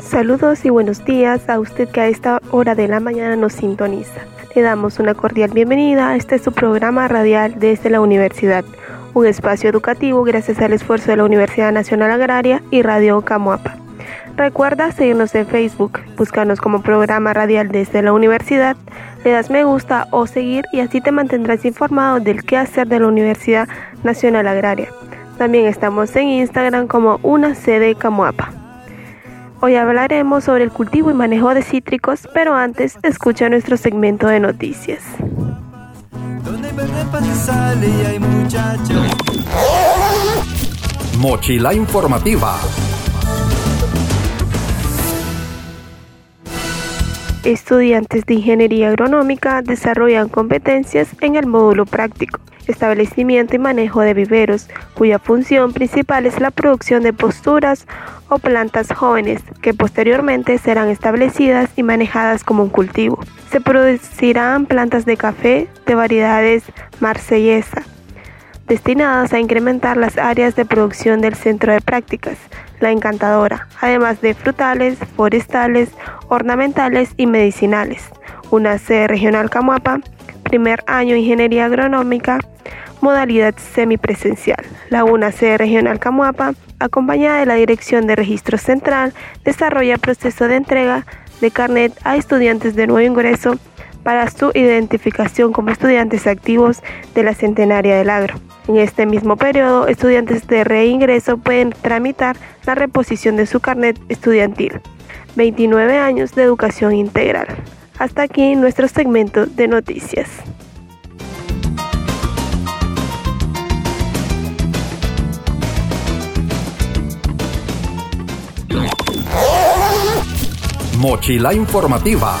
Saludos y buenos días a usted que a esta hora de la mañana nos sintoniza. Le damos una cordial bienvenida a este su programa radial desde la universidad, un espacio educativo gracias al esfuerzo de la Universidad Nacional Agraria y Radio Camuapa. Recuerda seguirnos en Facebook, buscarnos como programa radial desde la universidad, le das me gusta o seguir y así te mantendrás informado del quehacer de la Universidad Nacional Agraria. También estamos en Instagram como una sede Camuapa. Hoy hablaremos sobre el cultivo y manejo de cítricos, pero antes escucha nuestro segmento de noticias. Mochila informativa. Estudiantes de ingeniería agronómica desarrollan competencias en el módulo práctico establecimiento y manejo de viveros, cuya función principal es la producción de posturas o plantas jóvenes que posteriormente serán establecidas y manejadas como un cultivo. Se producirán plantas de café de variedades marsellesa, destinadas a incrementar las áreas de producción del centro de prácticas, la encantadora, además de frutales, forestales, ornamentales y medicinales. Una sede regional Camuapa, primer año Ingeniería Agronómica, modalidad semipresencial. La UNAC Regional Camuapa, acompañada de la Dirección de Registro Central, desarrolla proceso de entrega de carnet a estudiantes de nuevo ingreso para su identificación como estudiantes activos de la Centenaria del Agro. En este mismo periodo, estudiantes de reingreso pueden tramitar la reposición de su carnet estudiantil. 29 años de educación integral. Hasta aquí nuestro segmento de noticias. Mochila informativa.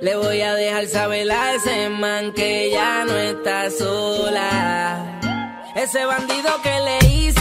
Le voy a dejar saber a ese man que ya no está sola. Ese bandido que le hizo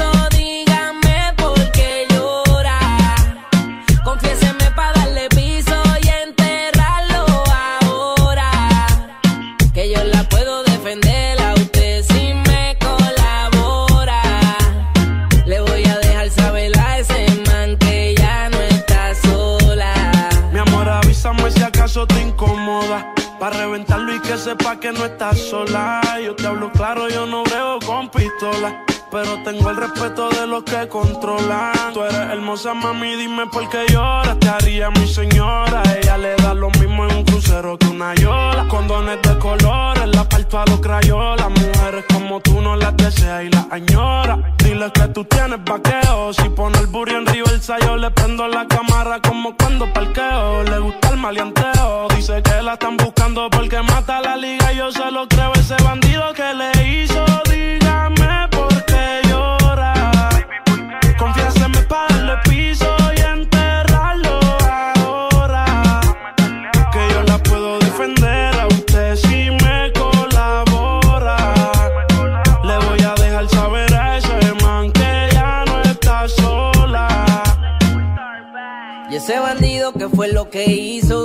Para reventarlo y que sepa que no estás sola. Yo te hablo claro, yo no veo con pistola. Pero tengo el respeto de los que controlan. Tú eres hermosa, mami, dime por qué lloras. Te haría mi señora. Ella le da lo mismo en un crucero que una yola. Condones de colores, la parto a los crayolas. Mujeres como tú no las deseas y las añora. Dile que tú tienes vaqueo. Si pone el burro en el yo le prendo la cámara como cuando parqueo. Le gusta el maleanteo. Están buscando porque mata la liga. Yo se lo creo, ese bandido que le hizo. Dígame por qué llora. Confiéseme para darle piso y enterrarlo ahora. Que yo la puedo defender a usted si me colabora. Le voy a dejar saber a ese man que ya no está sola. Y ese bandido que fue lo que hizo.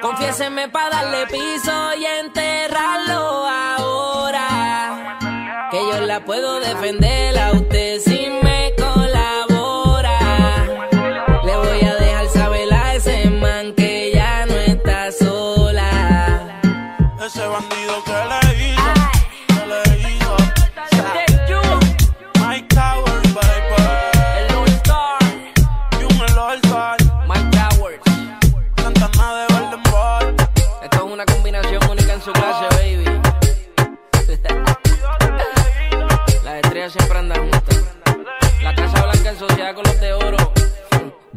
Confiéseme para darle piso y enterrarlo ahora. Que yo la puedo defender a usted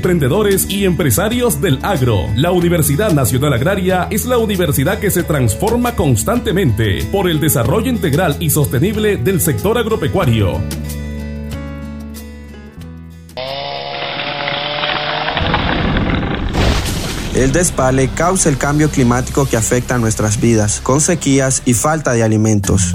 emprendedores y empresarios del agro. La Universidad Nacional Agraria es la universidad que se transforma constantemente por el desarrollo integral y sostenible del sector agropecuario. El despale causa el cambio climático que afecta a nuestras vidas, con sequías y falta de alimentos.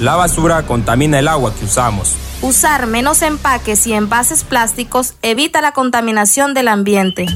La basura contamina el agua que usamos. Usar menos empaques y envases plásticos evita la contaminación del ambiente.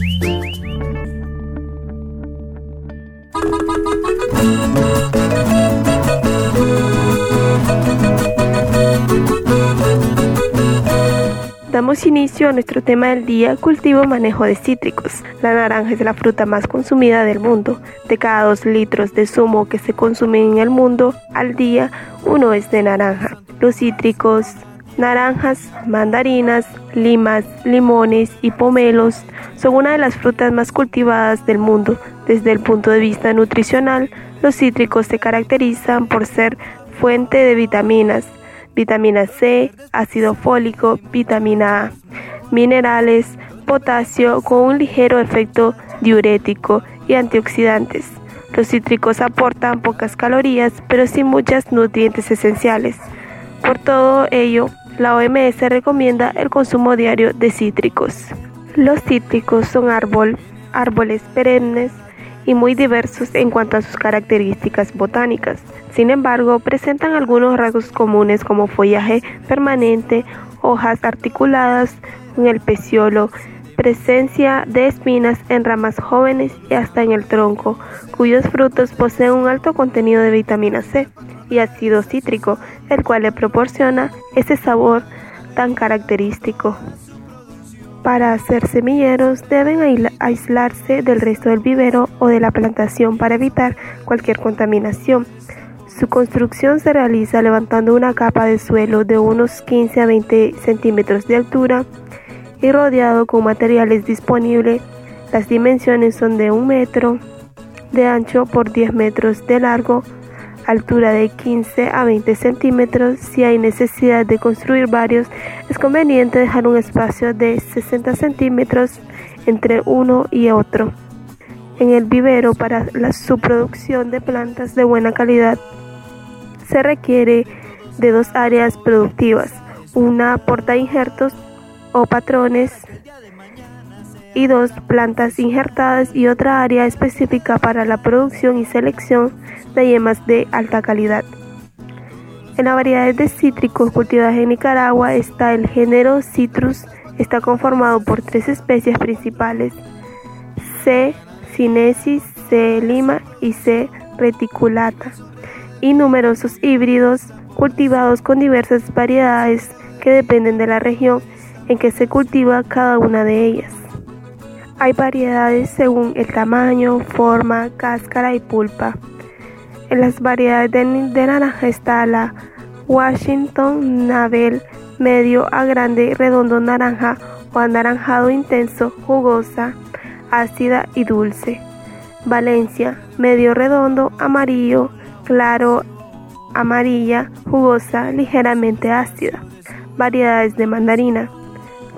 Damos inicio a nuestro tema del día, cultivo manejo de cítricos. La naranja es la fruta más consumida del mundo. De cada dos litros de zumo que se consumen en el mundo al día, uno es de naranja. Los cítricos, naranjas, mandarinas, limas, limones y pomelos son una de las frutas más cultivadas del mundo. Desde el punto de vista nutricional, los cítricos se caracterizan por ser fuente de vitaminas, vitamina C, ácido fólico, vitamina A, minerales, potasio con un ligero efecto diurético y antioxidantes. Los cítricos aportan pocas calorías, pero sí muchas nutrientes esenciales. Por todo ello, la OMS recomienda el consumo diario de cítricos. Los cítricos son árbol, árboles perennes y muy diversos en cuanto a sus características botánicas. Sin embargo, presentan algunos rasgos comunes como follaje permanente, hojas articuladas con el peciolo, presencia de espinas en ramas jóvenes y hasta en el tronco, cuyos frutos poseen un alto contenido de vitamina C y ácido cítrico, el cual le proporciona ese sabor tan característico. Para hacer semilleros deben aislarse del resto del vivero o de la plantación para evitar cualquier contaminación. Su construcción se realiza levantando una capa de suelo de unos 15 a 20 centímetros de altura y rodeado con materiales disponibles. Las dimensiones son de un metro de ancho por 10 metros de largo, altura de 15 a 20 centímetros. Si hay necesidad de construir varios, es conveniente dejar un espacio de 60 centímetros entre uno y otro. En el vivero para la, su producción de plantas de buena calidad se requiere de dos áreas productivas, una porta injertos o patrones y dos plantas injertadas y otra área específica para la producción y selección de yemas de alta calidad. En las variedades de cítricos cultivadas en Nicaragua está el género Citrus, está conformado por tres especies principales, C. cinesis, C. lima y C. reticulata, y numerosos híbridos cultivados con diversas variedades que dependen de la región en que se cultiva cada una de ellas. Hay variedades según el tamaño, forma, cáscara y pulpa. En las variedades de, naranja está la Washington Navel medio a grande, redondo naranja o anaranjado intenso, jugosa, ácida y dulce. Valencia, medio redondo, amarillo, claro, amarilla, jugosa, ligeramente ácida. Variedades de mandarina.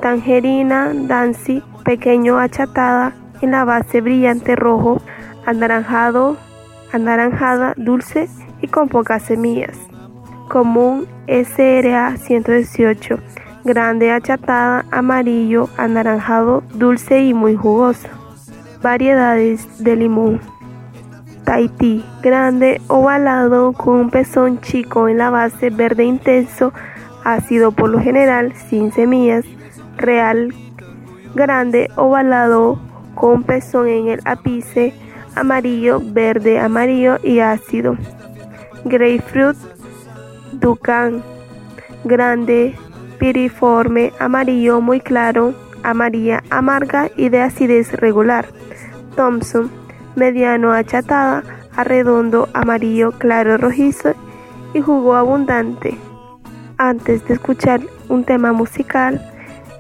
Tangerina, Dancy, pequeño achatada en la base brillante rojo, anaranjado, anaranjada, dulce y con pocas semillas. Común SRA 118, grande achatada, amarillo, anaranjado, dulce y muy jugosa. Variedades de limón. Tahití, grande, ovalado, con un pezón chico en la base, verde intenso, ácido por lo general, sin semillas. Real, grande, ovalado, con pezón en el ápice, amarillo, verde, amarillo y ácido. Grapefruit, Ducan, grande, piriforme, amarillo muy claro, amarilla amarga y de acidez regular. Thompson, mediano achatada, arredondo, amarillo claro rojizo y jugo abundante. Antes de escuchar un tema musical,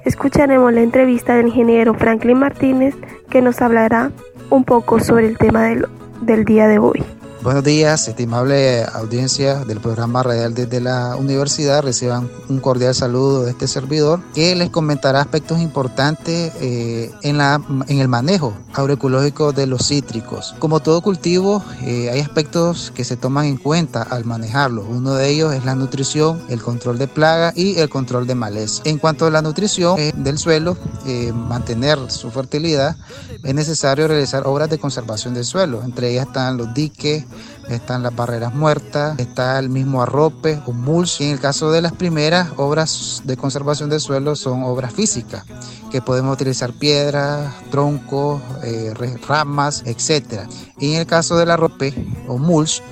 escucharemos la entrevista del ingeniero Franklin Martínez que nos hablará un poco sobre el tema del, del día de hoy. Buenos días, estimable audiencia del programa radial desde la universidad. Reciban un cordial saludo de este servidor que les comentará aspectos importantes eh, en, la, en el manejo agroecológico de los cítricos. Como todo cultivo, eh, hay aspectos que se toman en cuenta al manejarlo. Uno de ellos es la nutrición, el control de plaga y el control de maleza. En cuanto a la nutrición eh, del suelo, mantener su fertilidad, es necesario realizar obras de conservación del suelo. Entre ellas están los diques, están las barreras muertas, está el mismo arrope o mulch. en el caso de las primeras obras de conservación del suelo son obras físicas, que podemos utilizar piedras, troncos, eh, ramas, etc. Y en el caso del arrope o mulch,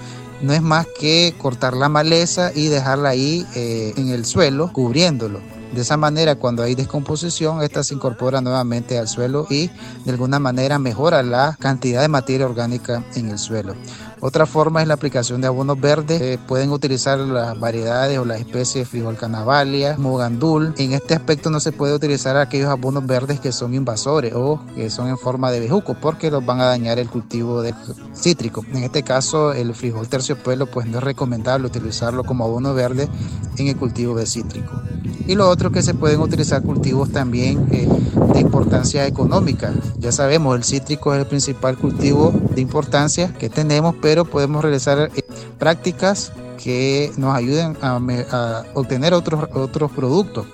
no es más que cortar la maleza y dejarla ahí eh, en el suelo, cubriéndolo. De esa manera, cuando hay descomposición, esta se incorpora nuevamente al suelo y de alguna manera mejora la cantidad de materia orgánica en el suelo. Otra forma es la aplicación de abonos verdes. pueden utilizar las variedades o las especies frijol canavalia, mogandul. En este aspecto no se puede utilizar aquellos abonos verdes que son invasores o que son en forma de bejuco porque los van a dañar el cultivo de cítrico. En este caso, el frijol terciopelo pues no es recomendable utilizarlo como abono verde en el cultivo de cítrico. Y lo otro que se pueden utilizar cultivos también eh, de importancia económica. Ya sabemos, el cítrico es el principal cultivo de importancia que tenemos, pero podemos realizar eh, prácticas que nos ayuden a, obtener otros, otros productos.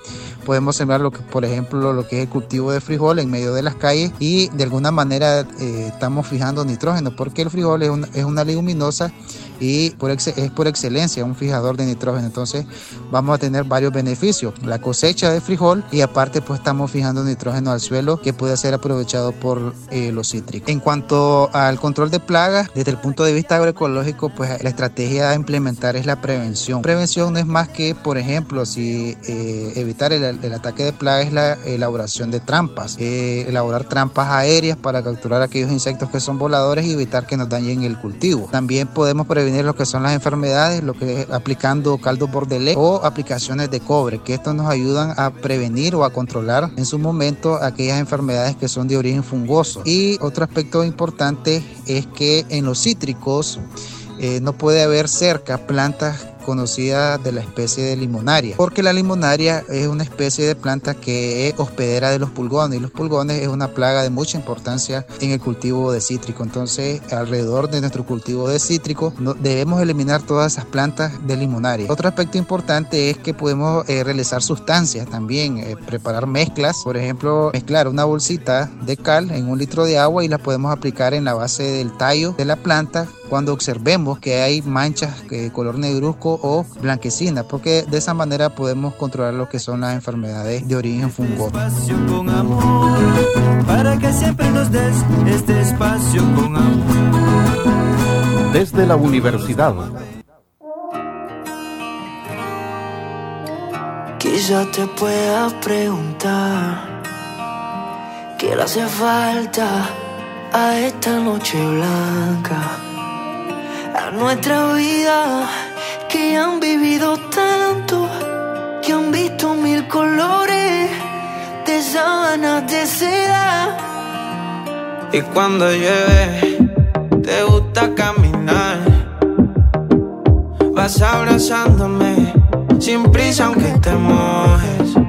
Podemos sembrar lo que, por ejemplo, lo que es el cultivo de frijol en medio de las calles y de alguna manera eh, estamos fijando nitrógeno porque el frijol es una, es una leguminosa y por es por excelencia un fijador de nitrógeno. Entonces vamos a tener varios beneficios. La cosecha de frijol y aparte pues estamos fijando nitrógeno al suelo que puede ser aprovechado por eh, los cítricos. En cuanto al control de plagas, desde el punto de vista agroecológico, pues la estrategia a implementar es la prevención. Prevención no es más que, por ejemplo, si eh, evitar el, ataque de plagas es la elaboración de trampas, eh, elaborar trampas aéreas para capturar aquellos insectos que son voladores y evitar que nos dañen el cultivo. También podemos prevenir lo que son las enfermedades, lo que aplicando caldo bordelé o aplicaciones de cobre, que estos nos ayudan a prevenir o a controlar en su momento aquellas enfermedades que son de origen fungoso. Y otro aspecto importante es que en los cítricos eh, no puede haber cerca plantas conocida de la especie de limonaria, porque la limonaria es una especie de planta que es hospedera de los pulgones y los pulgones es una plaga de mucha importancia en el cultivo de cítrico. Entonces, alrededor de nuestro cultivo de cítrico debemos eliminar todas esas plantas de limonaria. Otro aspecto importante es que podemos eh, realizar sustancias también, eh, preparar mezclas, por ejemplo, mezclar una bolsita de cal en un litro de agua y la podemos aplicar en la base del tallo de la planta cuando observemos que hay manchas de color negruzco o blanquecina, porque de esa manera podemos controlar lo que son las enfermedades de origen fungoso. Para que siempre nos des este espacio con amor. Desde la universidad. Quizá te pueda preguntar qué le hace falta a esta noche blanca, a nuestra vida que han vivido tanto, que han visto mil colores de sábanas de seda. Y cuando llueve, te gusta caminar, vas abrazándome sin prisa aunque te mojes.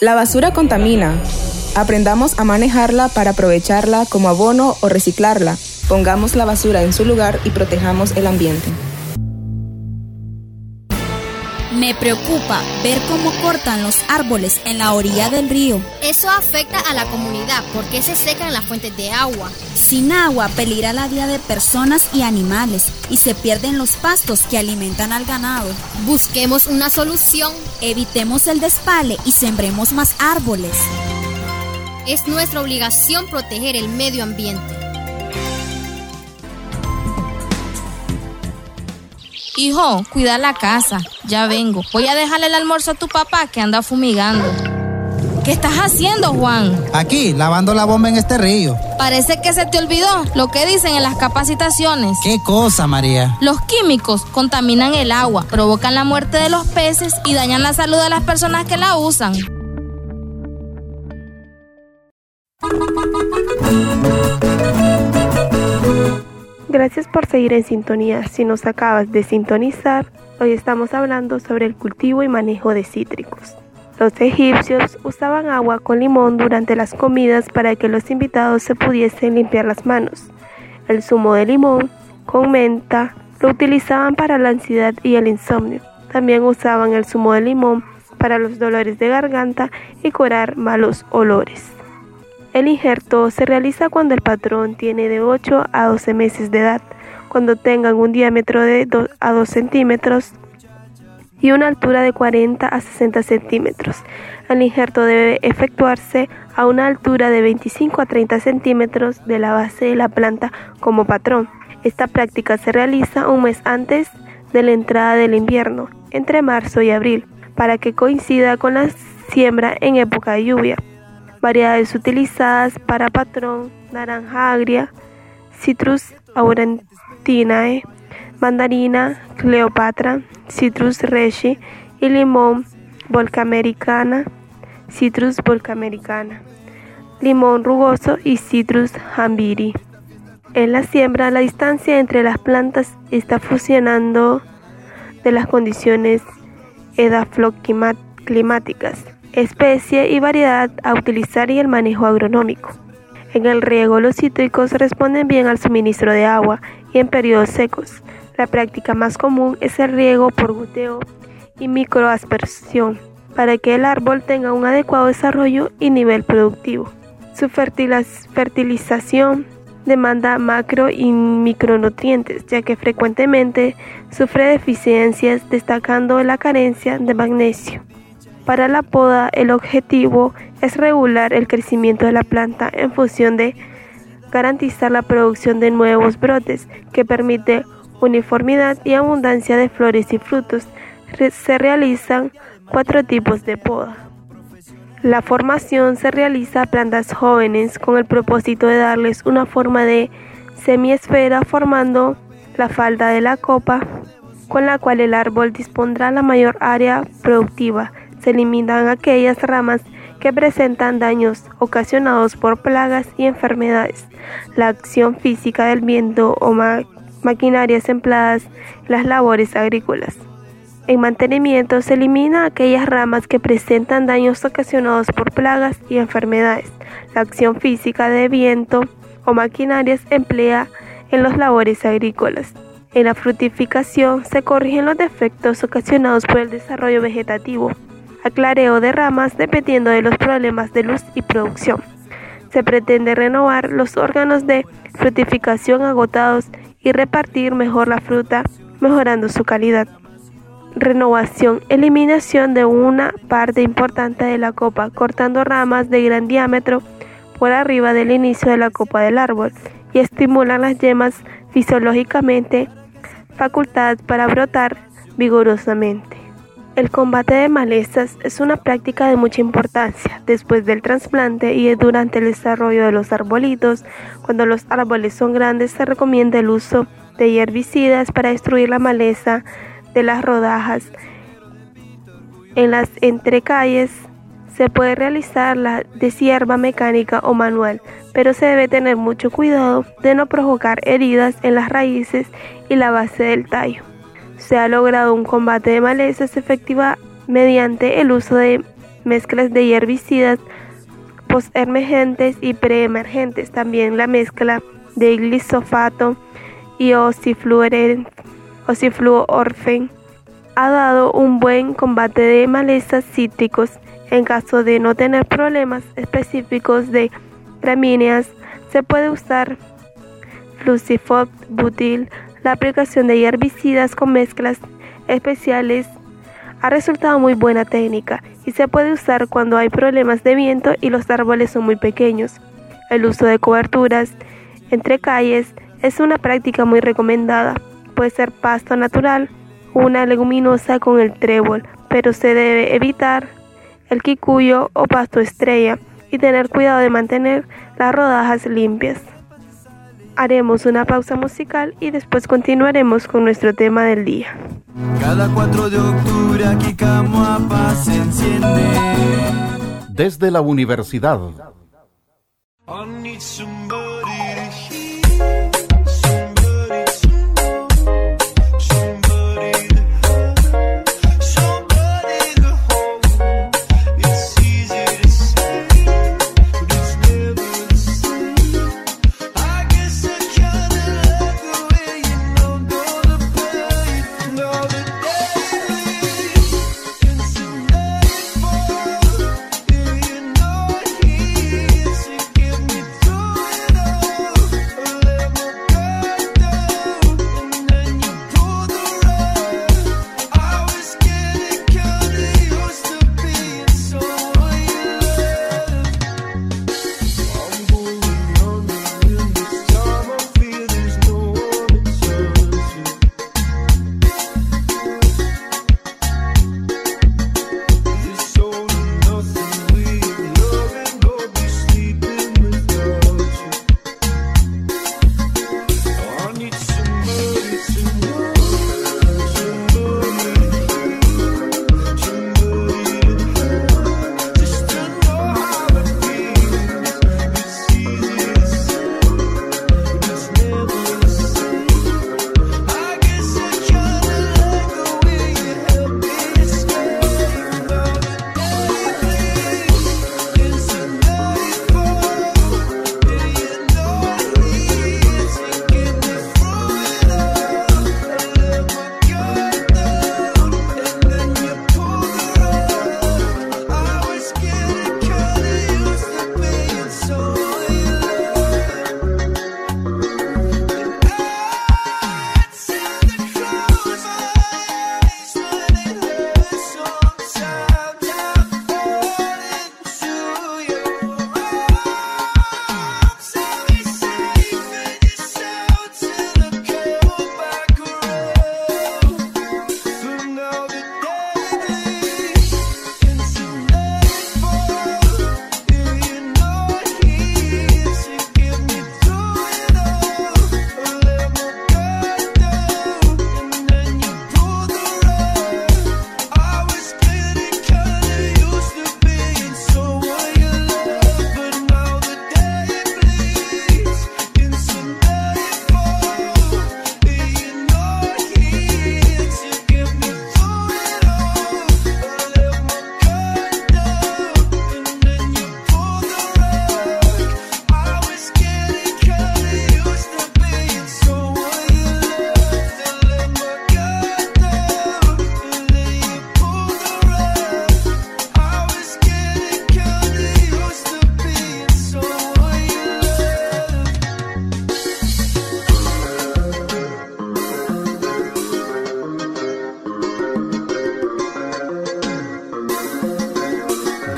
La basura contamina. Aprendamos a manejarla para aprovecharla como abono o reciclarla. Pongamos la basura en su lugar y protejamos el ambiente. Me preocupa ver cómo cortan los árboles en la orilla del río. Eso afecta a la comunidad porque se secan las fuentes de agua. Sin agua peligra la vida de personas y animales y se pierden los pastos que alimentan al ganado. Busquemos una solución. Evitemos el despale y sembremos más árboles. Es nuestra obligación proteger el medio ambiente. Hijo, cuida la casa. Ya vengo. Voy a dejarle el almuerzo a tu papá que anda fumigando. ¿Qué estás haciendo, Juan? Aquí, lavando la bomba en este río. Parece que se te olvidó lo que dicen en las capacitaciones. ¿Qué cosa, María? Los químicos contaminan el agua, provocan la muerte de los peces y dañan la salud de las personas que la usan. Gracias por seguir en sintonía. Si nos acabas de sintonizar, hoy estamos hablando sobre el cultivo y manejo de cítricos. Los egipcios usaban agua con limón durante las comidas para que los invitados se pudiesen limpiar las manos. El zumo de limón con menta lo utilizaban para la ansiedad y el insomnio. También usaban el zumo de limón para los dolores de garganta y curar malos olores. El injerto se realiza cuando el patrón tiene de 8 a 12 meses de edad, cuando tengan un diámetro de 2 a 2 centímetros y una altura de 40 a 60 centímetros. El injerto debe efectuarse a una altura de 25 a 30 centímetros de la base de la planta como patrón. Esta práctica se realiza un mes antes de la entrada del invierno, entre marzo y abril, para que coincida con la siembra en época de lluvia. Variedades utilizadas para patrón, naranja agria, Citrus aurantinae, mandarina Cleopatra, Citrus reshi y limón volcamericana, Citrus volcamericana, limón rugoso y Citrus jambiri. En la siembra, la distancia entre las plantas está fusionando de las condiciones edafloclimáticas, especie y variedad a utilizar y el manejo agronómico. En el riego, los cítricos responden bien al suministro de agua y en periodos secos. La práctica más común es el riego por goteo y microaspersión para que el árbol tenga un adecuado desarrollo y nivel productivo. Su fertilización demanda macro y micronutrientes, ya que frecuentemente sufre deficiencias, destacando la carencia de magnesio. Para la poda, el objetivo es regular el crecimiento de la planta en función de garantizar la producción de nuevos brotes, que permite uniformidad y abundancia de flores y frutos. Se realizan cuatro tipos de poda. La formación se realiza a plantas jóvenes con el propósito de darles una forma de semiesfera formando la falda de la copa con la cual el árbol dispondrá la mayor área productiva. Se eliminan aquellas ramas que presentan daños ocasionados por plagas y enfermedades. La acción física del viento o maquinarias empleadas las labores agrícolas. En mantenimiento se elimina aquellas ramas que presentan daños ocasionados por plagas y enfermedades. La acción física de viento o maquinarias emplea en las labores agrícolas. En la frutificación se corrigen los defectos ocasionados por el desarrollo vegetativo, aclareo de ramas dependiendo de los problemas de luz y producción. Se pretende renovar los órganos de frutificación agotados y repartir mejor la fruta, mejorando su calidad. Renovación, eliminación de una parte importante de la copa, cortando ramas de gran diámetro por arriba del inicio de la copa del árbol y estimulan las yemas fisiológicamente facultad para brotar vigorosamente. El combate de malezas es una práctica de mucha importancia después del trasplante y durante el desarrollo de los arbolitos. Cuando los árboles son grandes se recomienda el uso de herbicidas para destruir la maleza de las rodajas. En las entrecalles se puede realizar la deshierva mecánica o manual, pero se debe tener mucho cuidado de no provocar heridas en las raíces y la base del tallo se ha logrado un combate de malezas efectiva mediante el uso de mezclas de herbicidas postemergentes y preemergentes. También la mezcla de glisofato y oxifluorfen ha dado un buen combate de malezas cítricos. En caso de no tener problemas específicos de gramíneas, se puede usar flucifot butil la aplicación de herbicidas con mezclas especiales ha resultado muy buena técnica y se puede usar cuando hay problemas de viento y los árboles son muy pequeños. El uso de coberturas entre calles es una práctica muy recomendada. Puede ser pasto natural una leguminosa con el trébol, pero se debe evitar el quicuyo o pasto estrella y tener cuidado de mantener las rodajas limpias. Haremos una pausa musical y después continuaremos con nuestro tema del día. Cada 4 de octubre aquí Camuapa se enciende. Desde la universidad.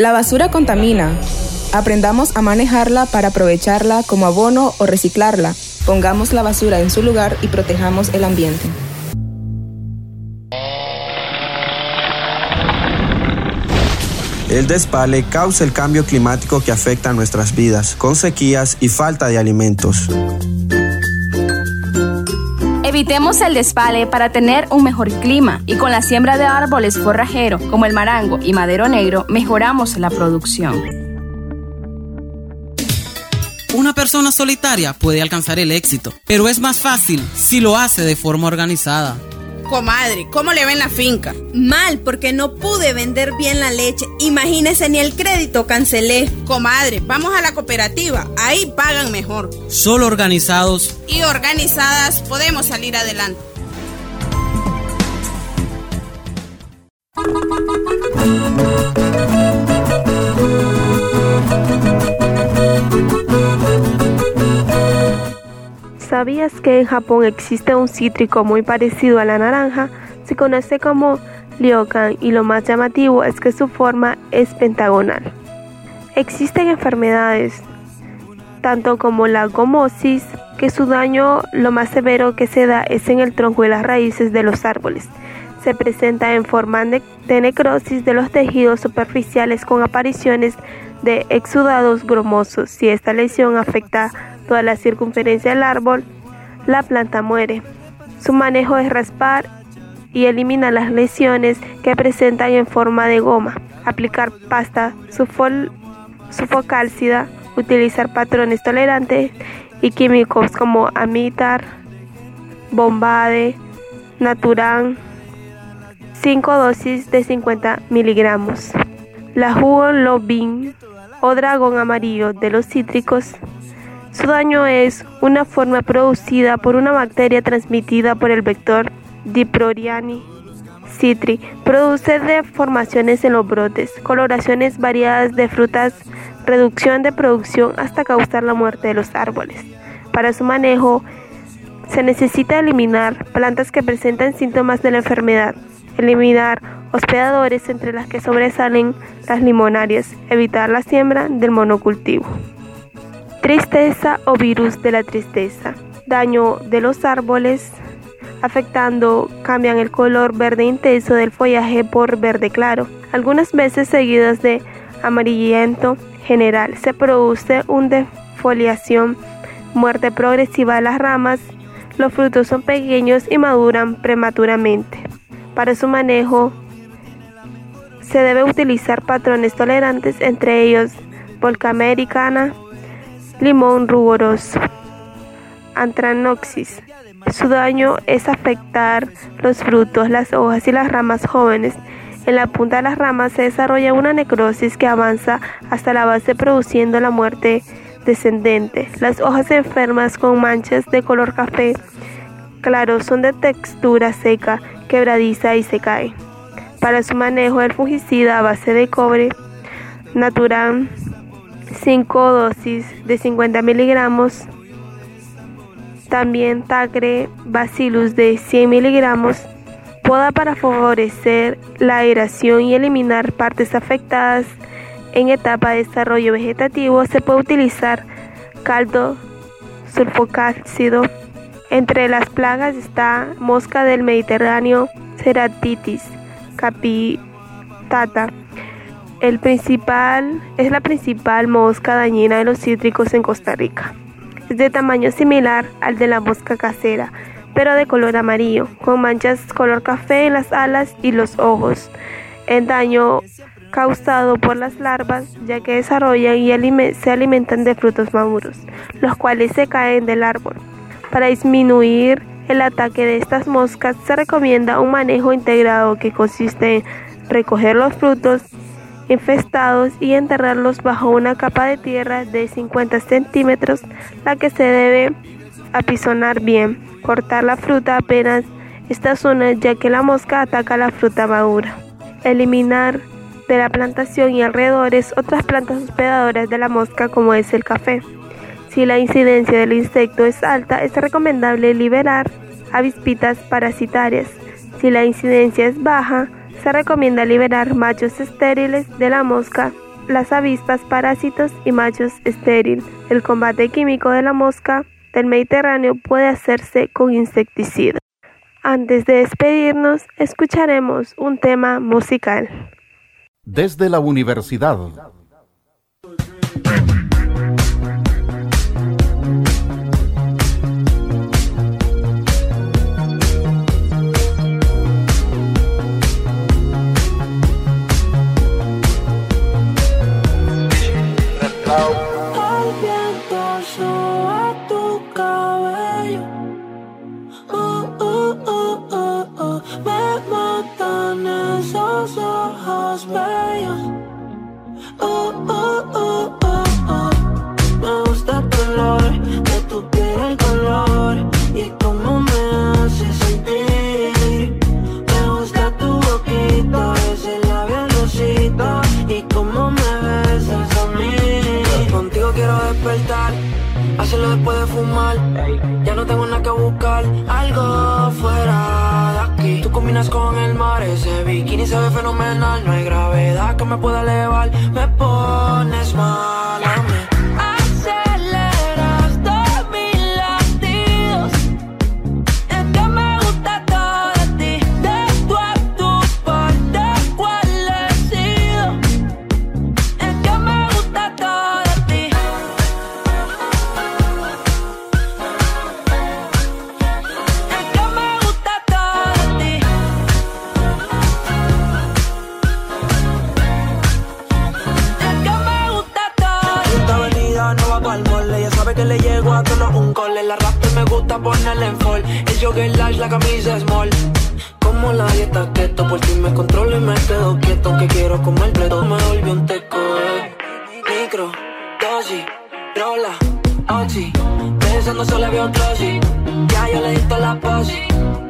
La basura contamina. Aprendamos a manejarla para aprovecharla como abono o reciclarla. Pongamos la basura en su lugar y protejamos el ambiente. El despale causa el cambio climático que afecta a nuestras vidas, con sequías y falta de alimentos. Evitemos el despale para tener un mejor clima y con la siembra de árboles forrajeros como el marango y madero negro mejoramos la producción. Una persona solitaria puede alcanzar el éxito, pero es más fácil si lo hace de forma organizada. Comadre, ¿cómo le ven la finca? Mal, porque no pude vender bien la leche. Imagínese ni el crédito cancelé. Comadre, vamos a la cooperativa. Ahí pagan mejor. Solo organizados Y organizadas podemos salir adelante. ¿Sabías que en Japón existe un cítrico muy parecido a la naranja? Se conoce como ryokan y lo más llamativo es que su forma es pentagonal. Existen enfermedades, tanto como la gomosis, que su daño lo más severo que se da es en el tronco y las raíces de los árboles. Se presenta en forma de necrosis de los tejidos superficiales con apariciones de exudados gromosos. Si esta lesión afecta toda la circunferencia del árbol, la planta muere. Su manejo es raspar y eliminar las lesiones que presentan en forma de goma, aplicar pasta sulfocálcida, utilizar patrones tolerantes y químicos como amitar, bombade, naturan, 5 dosis de 50 miligramos. La jugo lobin o dragón amarillo de los cítricos. Su daño es una forma producida por una bacteria transmitida por el vector Diproriani citri. Produce deformaciones en los brotes, coloraciones variadas de frutas, reducción de producción hasta causar la muerte de los árboles. Para su manejo se necesita eliminar plantas que presentan síntomas de la enfermedad, eliminar hospedadores entre las que sobresalen las limonarias, evitar la siembra del monocultivo. Tristeza o virus de la tristeza. Daño de los árboles afectando cambian el color verde intenso del follaje por verde claro. Algunas veces seguidas de amarillento general se produce una defoliación, muerte progresiva de las ramas. Los frutos son pequeños y maduran prematuramente. Para su manejo se debe utilizar patrones tolerantes, entre ellos volca americana, limón rugoroso, antranoxis. Su daño es afectar los frutos, las hojas y las ramas jóvenes. En la punta de las ramas se desarrolla una necrosis que avanza hasta la base produciendo la muerte descendente. Las hojas enfermas con manchas de color café claro son de textura seca, quebradiza y se caen. Para su manejo el fungicida a base de cobre, Naturan 5 dosis de 50 miligramos, también Tacre Bacillus de 100 miligramos, poda para favorecer la aeración y eliminar partes afectadas en etapa de desarrollo vegetativo, se puede utilizar caldo sulfocálcido. Entre las plagas está mosca del Mediterráneo, ceratitis, capitata. El principal es la principal mosca dañina de los cítricos en Costa Rica. Es de tamaño similar al de la mosca casera, pero de color amarillo, con manchas color café en las alas y los ojos. El daño causado por las larvas, ya que desarrollan y se alimentan de frutos maduros, los cuales se caen del árbol. Para disminuir el ataque de estas moscas se recomienda un manejo integrado que consiste en recoger los frutos infestados y enterrarlos bajo una capa de tierra de 50 centímetros, la que se debe apisonar bien, cortar la fruta apenas esta zona ya que la mosca ataca la fruta madura, eliminar de la plantación y alrededores otras plantas hospedadoras de la mosca como es el café. Si la incidencia del insecto es alta, es recomendable liberar avispitas parasitarias. Si la incidencia es baja, se recomienda liberar machos estériles de la mosca, las avispas parásitos y machos estéril. El combate químico de la mosca del Mediterráneo puede hacerse con insecticida. Antes de despedirnos, escucharemos un tema musical. Desde la universidad. Bikini se ve fenomenal. No hay gravedad que me pueda elevar, me pones mal va pa'l mole. Ella sabe que le llego a todos un cole. La rap me gusta ponerle en fall. El jogger large, la camisa small. Como la dieta keto, por ti me controlo y me quedo quieto. Que quiero comer pleto, me volvió un teco. Micro, dosis, rola, oxi. Pensando solo había un trozi. Ya yo le di la posi.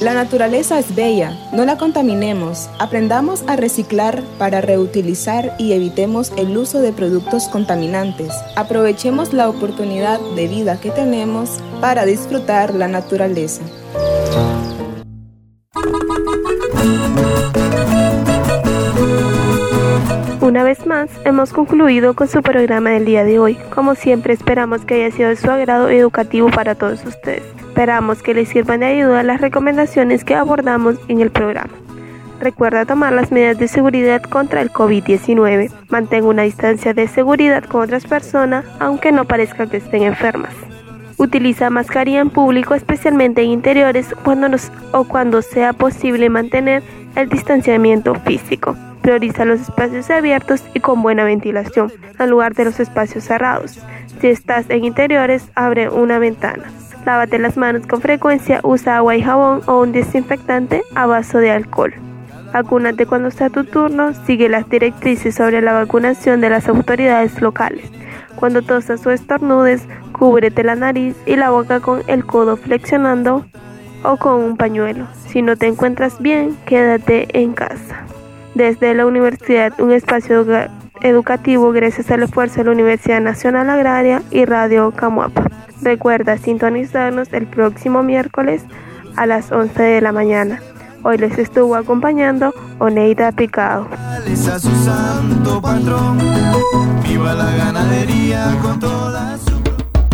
La naturaleza es bella, no la contaminemos, aprendamos a reciclar para reutilizar y evitemos el uso de productos contaminantes. Aprovechemos la oportunidad de vida que tenemos para disfrutar la naturaleza. Una vez más, hemos concluido con su programa del día de hoy. Como siempre, esperamos que haya sido de su agrado educativo para todos ustedes. Esperamos que les sirvan de ayuda las recomendaciones que abordamos en el programa. Recuerda tomar las medidas de seguridad contra el COVID-19. Mantén una distancia de seguridad con otras personas, aunque no parezca que estén enfermas. Utiliza mascarilla en público, especialmente en interiores, cuando nos, o cuando sea posible mantener el distanciamiento físico. Prioriza los espacios abiertos y con buena ventilación, en lugar de los espacios cerrados. Si estás en interiores, abre una ventana. Lávate las manos con frecuencia, usa agua y jabón o un desinfectante a vaso de alcohol. Vacúnate cuando sea tu turno, sigue las directrices sobre la vacunación de las autoridades locales. Cuando tosas o estornudes, cúbrete la nariz y la boca con el codo flexionando o con un pañuelo. Si no te encuentras bien, quédate en casa. Desde la universidad, un espacio educativo gracias al esfuerzo de la Universidad Nacional Agraria y Radio Camuapa. Recuerda sintonizarnos el próximo miércoles a las 11 de la mañana. Hoy les estuvo acompañando Oneida Picado.